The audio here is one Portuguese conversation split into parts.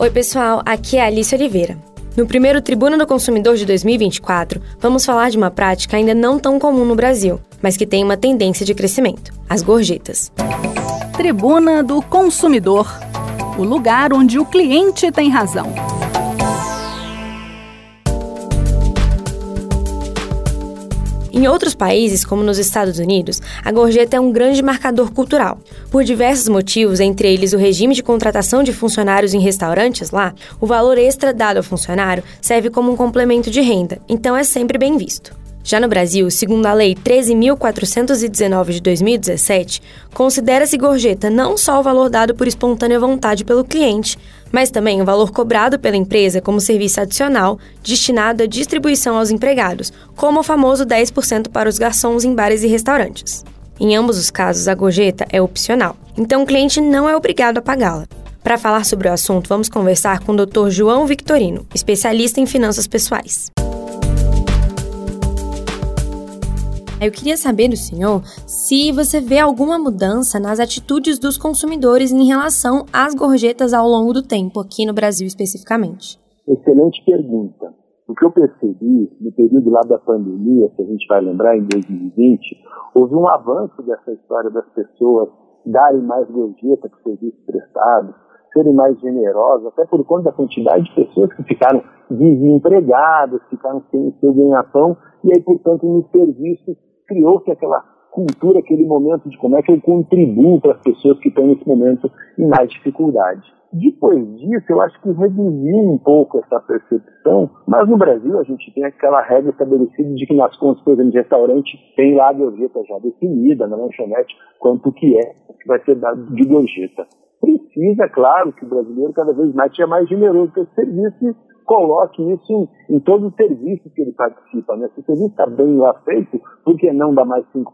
Oi, pessoal, aqui é a Alice Oliveira. No primeiro Tribuna do Consumidor de 2024, vamos falar de uma prática ainda não tão comum no Brasil, mas que tem uma tendência de crescimento: as gorjetas. Tribuna do Consumidor o lugar onde o cliente tem razão. Em outros países, como nos Estados Unidos, a gorjeta é um grande marcador cultural. Por diversos motivos, entre eles o regime de contratação de funcionários em restaurantes lá, o valor extra dado ao funcionário serve como um complemento de renda, então é sempre bem visto. Já no Brasil, segundo a Lei 13.419 de 2017, considera-se gorjeta não só o valor dado por espontânea vontade pelo cliente, mas também o valor cobrado pela empresa como serviço adicional destinado à distribuição aos empregados, como o famoso 10% para os garçons em bares e restaurantes. Em ambos os casos, a gorjeta é opcional, então o cliente não é obrigado a pagá-la. Para falar sobre o assunto, vamos conversar com o Dr. João Victorino, especialista em finanças pessoais. Eu queria saber do senhor se você vê alguma mudança nas atitudes dos consumidores em relação às gorjetas ao longo do tempo, aqui no Brasil especificamente. Excelente pergunta. O que eu percebi no período lá da pandemia, se a gente vai lembrar, em 2020, houve um avanço dessa história das pessoas darem mais gorjeta para serviços prestados, serem mais generosas, até por conta da quantidade de pessoas que ficaram desempregadas, ficaram sem seu ganha-pão, e aí, portanto, nos serviços criou-se aquela cultura, aquele momento de como é que eu contribuo para as pessoas que estão nesse momento em mais dificuldade. Depois disso, eu acho que reduziu um pouco essa percepção, mas no Brasil a gente tem aquela regra estabelecida de que nas contas, por exemplo, de restaurante, tem lá a gorjeta já definida na lanchonete, quanto que é que vai ser dado de gorjeta. Precisa, claro, que o brasileiro cada vez mais seja mais generoso com esse serviço coloque isso em, em todos os serviços que ele participa. Né? Se o serviço está bem lá feito, por que não dar mais 5%,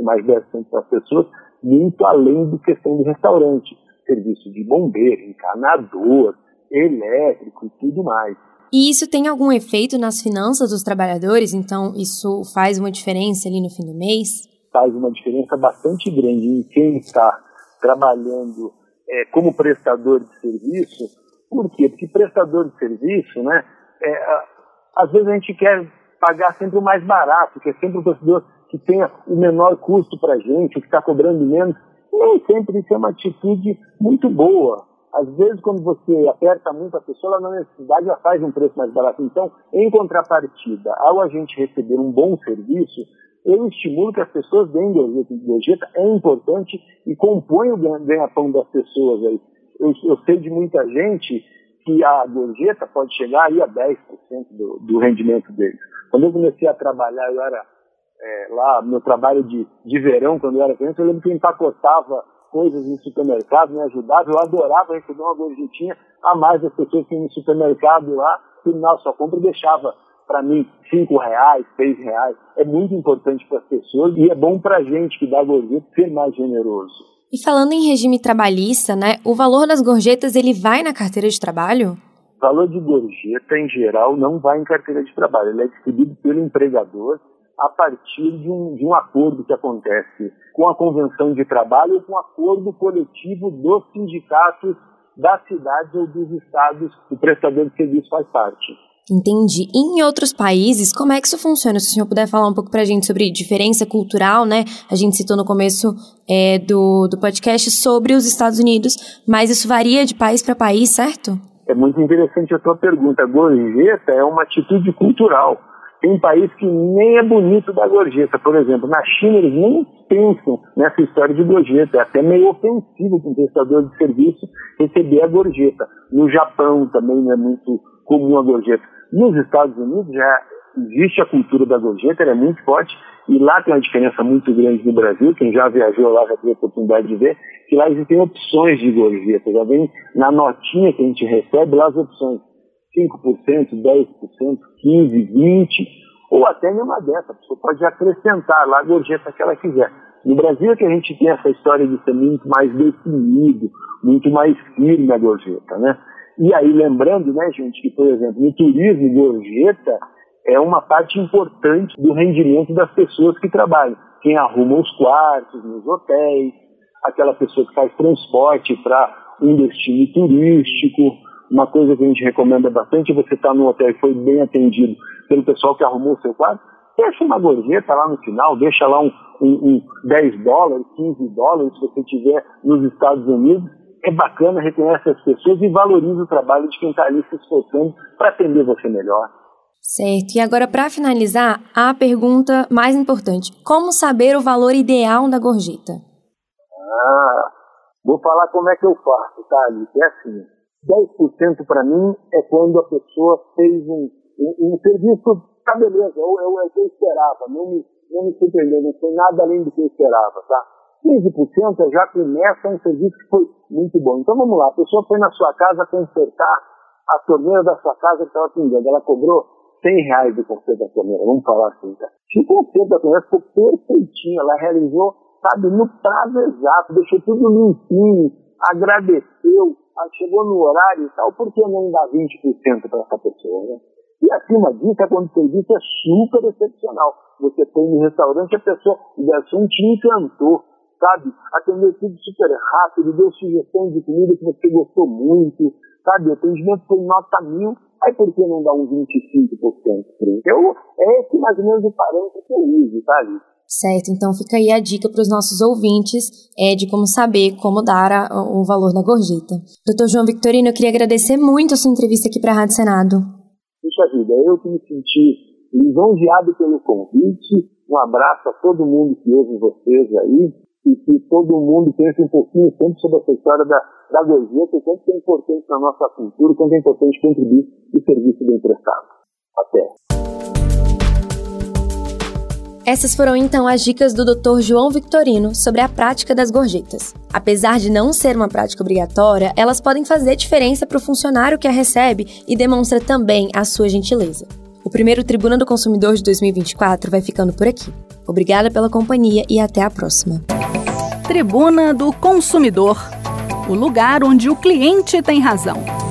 mais 10% para as pessoas, muito além do questão do restaurante? Serviço de bombeiro, encanador, elétrico e tudo mais. E isso tem algum efeito nas finanças dos trabalhadores? Então, isso faz uma diferença ali no fim do mês? Faz uma diferença bastante grande em quem está trabalhando é, como prestador de serviço por quê? Porque prestador de serviço, né, é, às vezes a gente quer pagar sempre o mais barato, que é sempre o prestador que tenha o menor custo para a gente, que está cobrando menos. Nem sempre isso é uma atitude muito boa. Às vezes, quando você aperta muito a pessoa, ela na necessidade já faz um preço mais barato. Então, em contrapartida, ao a gente receber um bom serviço, eu estimulo que as pessoas deem gorjeta. Gorjeta é importante e compõe o ganha-pão das pessoas aí eu, eu sei de muita gente que a gorjeta pode chegar aí a 10% do, do rendimento deles. Quando eu comecei a trabalhar, eu era é, lá, meu trabalho de, de verão, quando eu era criança, eu lembro que eu empacotava coisas em supermercado, me ajudava, eu adorava receber uma gorjetinha a mais das pessoas que iam no supermercado lá, terminar sua compra e deixava para mim cinco reais, seis reais. É muito importante para as pessoas e é bom para a gente que dá gorjeta ser mais generoso. E falando em regime trabalhista, né, o valor das gorjetas ele vai na carteira de trabalho? O valor de gorjeta, em geral, não vai em carteira de trabalho. Ele é distribuído pelo empregador a partir de um, de um acordo que acontece com a convenção de trabalho ou com um acordo coletivo dos sindicatos das cidades ou dos estados que o prestador de serviço faz parte. Entendi. E em outros países, como é que isso funciona? Se o senhor puder falar um pouco para a gente sobre diferença cultural, né? A gente citou no começo é, do, do podcast sobre os Estados Unidos, mas isso varia de país para país, certo? É muito interessante a tua pergunta. A gorjeta é uma atitude cultural. Tem país que nem é bonito da gorjeta. Por exemplo, na China eles nem pensam nessa história de gorjeta. É até meio ofensivo para um prestador de serviço receber a gorjeta. No Japão também não é muito comum a gorjeta. Nos Estados Unidos já existe a cultura da gorjeta, ela é muito forte, e lá tem uma diferença muito grande do Brasil, quem já viajou lá já teve a oportunidade de ver, que lá existem opções de gorjeta, já vem na notinha que a gente recebe lá as opções, 5%, 10%, 15%, 20%, ou até nenhuma dessa, a pessoa pode acrescentar lá a gorjeta que ela quiser. No Brasil é que a gente tem essa história de ser muito mais definido, muito mais firme a gorjeta, né? E aí, lembrando, né, gente, que, por exemplo, no turismo, gorjeta é uma parte importante do rendimento das pessoas que trabalham. Quem arruma os quartos nos hotéis, aquela pessoa que faz transporte para um destino turístico, uma coisa que a gente recomenda bastante, você está no hotel e foi bem atendido pelo pessoal que arrumou o seu quarto, deixa uma gorjeta lá no final, deixa lá um, um, um 10 dólares, 15 dólares, se você estiver nos Estados Unidos. É bacana, reconhece as pessoas e valoriza o trabalho de quem está ali se esforçando para atender você melhor. Certo. E agora, para finalizar, a pergunta mais importante: como saber o valor ideal da gorjeta? Ah, vou falar como é que eu faço, tá, Alice? É assim: 10% para mim é quando a pessoa fez um, um, um serviço, tá beleza, é o que eu esperava, não me, não me surpreendeu, não foi nada além do que eu esperava, tá? 15% já começa um serviço que foi muito bom. Então vamos lá, a pessoa foi na sua casa consertar a torneira da sua casa que estava pingando, ela cobrou 100 reais do conserto da torneira, vamos falar assim, tá? O conserto da torneira ficou perfeitinho, ela realizou, sabe, no prazo exato, deixou tudo limpinho, agradeceu, chegou no horário e tal, por que não dar 20% para essa pessoa, né? E acima disso é quando o serviço é super excepcional. Você foi no restaurante, a pessoa, o garçom te encantou, sabe? Atendeu tudo super rápido, deu sugestão de comida que você gostou muito, sabe? O atendimento foi nota mil, aí por que não dar uns 25%? Eu, é esse mais ou menos o parâmetro que eu uso, sabe? Certo, então fica aí a dica para os nossos ouvintes é, de como saber como dar a, o valor da gorjeta. Doutor João Victorino, eu queria agradecer muito a sua entrevista aqui para a Rádio Senado. Puxa vida, eu que me senti lisonjeado pelo convite. Um abraço a todo mundo que ouve vocês aí e que todo mundo pense um pouquinho sempre sobre essa história da, da gorjeta, o quanto é importante na nossa cultura, o quanto é importante contribuir no serviço do emprestado. Até. Essas foram então as dicas do Dr. João Victorino sobre a prática das gorjetas. Apesar de não ser uma prática obrigatória, elas podem fazer diferença para o funcionário que a recebe e demonstra também a sua gentileza. O primeiro Tribuna do Consumidor de 2024 vai ficando por aqui. Obrigada pela companhia e até a próxima. Tribuna do Consumidor o lugar onde o cliente tem razão.